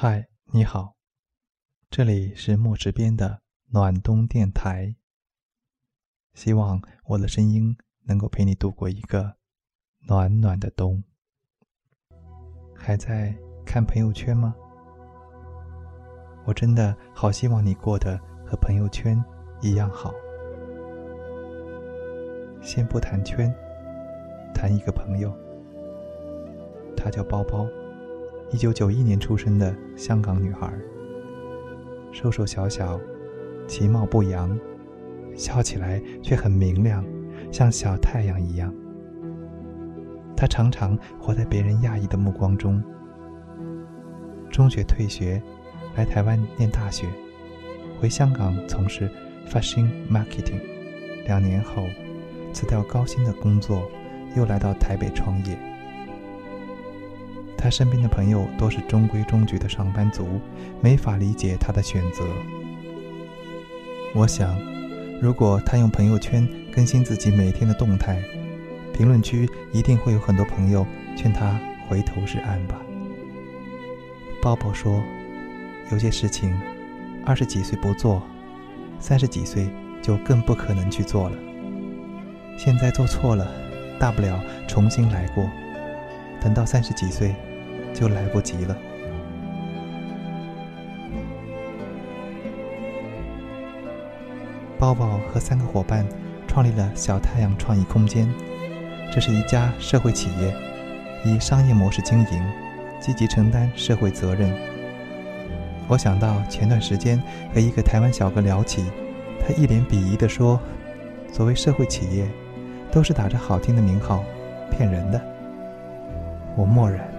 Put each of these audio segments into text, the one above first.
嗨，你好，这里是墨池边的暖冬电台。希望我的声音能够陪你度过一个暖暖的冬。还在看朋友圈吗？我真的好希望你过得和朋友圈一样好。先不谈圈，谈一个朋友，他叫包包。一九九一年出生的香港女孩，瘦瘦小小，其貌不扬，笑起来却很明亮，像小太阳一样。她常常活在别人讶异的目光中。中学退学，来台湾念大学，回香港从事 fashion marketing。两年后，辞掉高薪的工作，又来到台北创业。他身边的朋友都是中规中矩的上班族，没法理解他的选择。我想，如果他用朋友圈更新自己每天的动态，评论区一定会有很多朋友劝他回头是岸吧。鲍勃说：“有些事情，二十几岁不做，三十几岁就更不可能去做了。现在做错了，大不了重新来过。等到三十几岁。”就来不及了。包包和三个伙伴创立了小太阳创意空间，这是一家社会企业，以商业模式经营，积极承担社会责任。我想到前段时间和一个台湾小哥聊起，他一脸鄙夷地说：“所谓社会企业，都是打着好听的名号，骗人的。”我默然。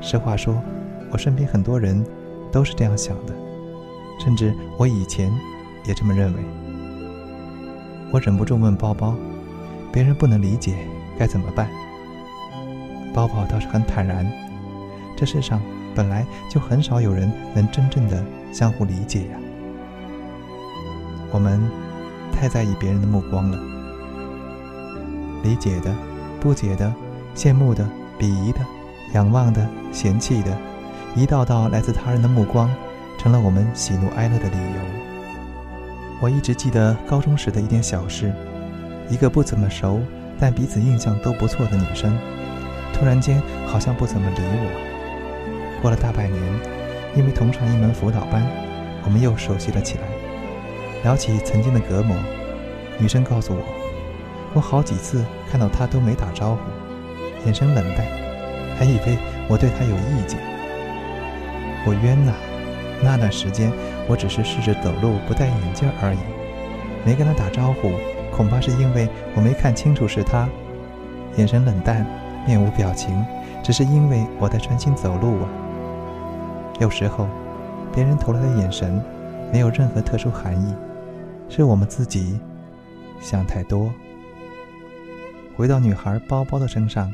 实话说，我身边很多人都是这样想的，甚至我以前也这么认为。我忍不住问包包：“别人不能理解该怎么办？”包包倒是很坦然：“这世上本来就很少有人能真正的相互理解呀。我们太在意别人的目光了，理解的、不解的、羡慕的、鄙夷的。”仰望的、嫌弃的，一道道来自他人的目光，成了我们喜怒哀乐的理由。我一直记得高中时的一件小事：一个不怎么熟，但彼此印象都不错的女生，突然间好像不怎么理我。过了大半年，因为同上一门辅导班，我们又熟悉了起来。聊起曾经的隔膜，女生告诉我，我好几次看到她都没打招呼，眼神冷淡。还以为我对他有意见，我冤呐！那段时间我只是试着走路不戴眼镜而已，没跟他打招呼，恐怕是因为我没看清楚是他，眼神冷淡，面无表情，只是因为我在专心走路啊。有时候，别人投来的眼神没有任何特殊含义，是我们自己想太多。回到女孩包包的身上。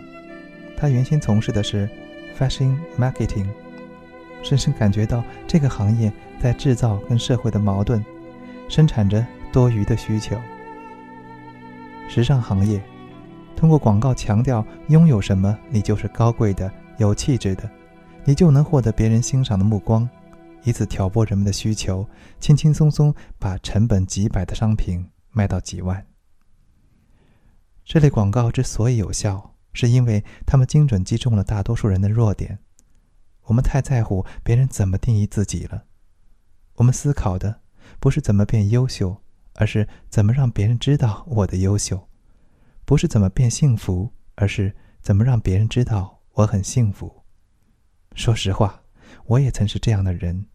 他原先从事的是 fashion marketing，深深感觉到这个行业在制造跟社会的矛盾，生产着多余的需求。时尚行业通过广告强调拥有什么你就是高贵的、有气质的，你就能获得别人欣赏的目光，以此挑拨人们的需求，轻轻松松把成本几百的商品卖到几万。这类广告之所以有效。是因为他们精准击中了大多数人的弱点。我们太在乎别人怎么定义自己了。我们思考的不是怎么变优秀，而是怎么让别人知道我的优秀；不是怎么变幸福，而是怎么让别人知道我很幸福。说实话，我也曾是这样的人。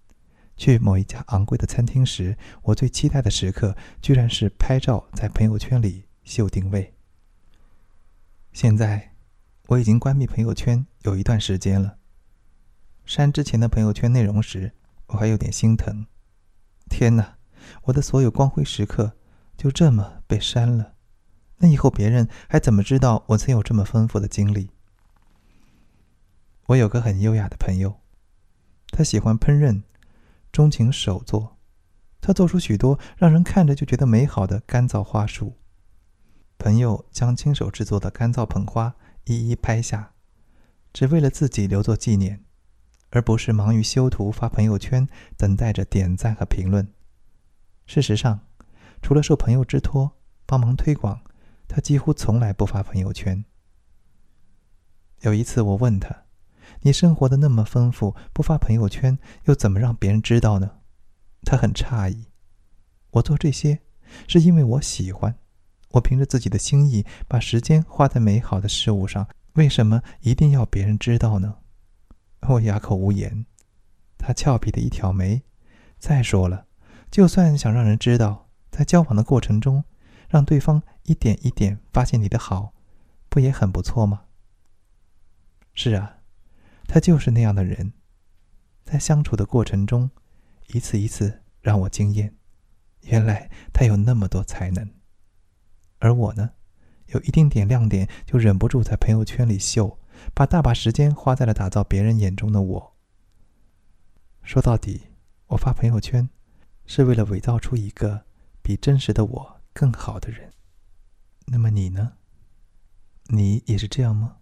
去某一家昂贵的餐厅时，我最期待的时刻，居然是拍照在朋友圈里秀定位。现在，我已经关闭朋友圈有一段时间了。删之前的朋友圈内容时，我还有点心疼。天哪，我的所有光辉时刻就这么被删了，那以后别人还怎么知道我曾有这么丰富的经历？我有个很优雅的朋友，他喜欢烹饪，钟情手作，他做出许多让人看着就觉得美好的干燥花束。朋友将亲手制作的干燥捧花一一拍下，只为了自己留作纪念。而不是忙于修图、发朋友圈，等待着点赞和评论。事实上，除了受朋友之托帮忙推广，他几乎从来不发朋友圈。有一次，我问他：“你生活的那么丰富，不发朋友圈，又怎么让别人知道呢？”他很诧异。我做这些，是因为我喜欢。我凭着自己的心意，把时间花在美好的事物上，为什么一定要别人知道呢？我哑口无言。他俏皮的一挑眉。再说了，就算想让人知道，在交往的过程中，让对方一点一点发现你的好，不也很不错吗？是啊，他就是那样的人，在相处的过程中，一次一次让我惊艳。原来他有那么多才能。而我呢，有一丁点亮点就忍不住在朋友圈里秀，把大把时间花在了打造别人眼中的我。说到底，我发朋友圈，是为了伪造出一个比真实的我更好的人。那么你呢？你也是这样吗？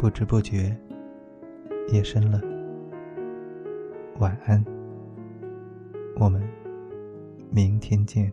不知不觉，夜深了。晚安，我们明天见。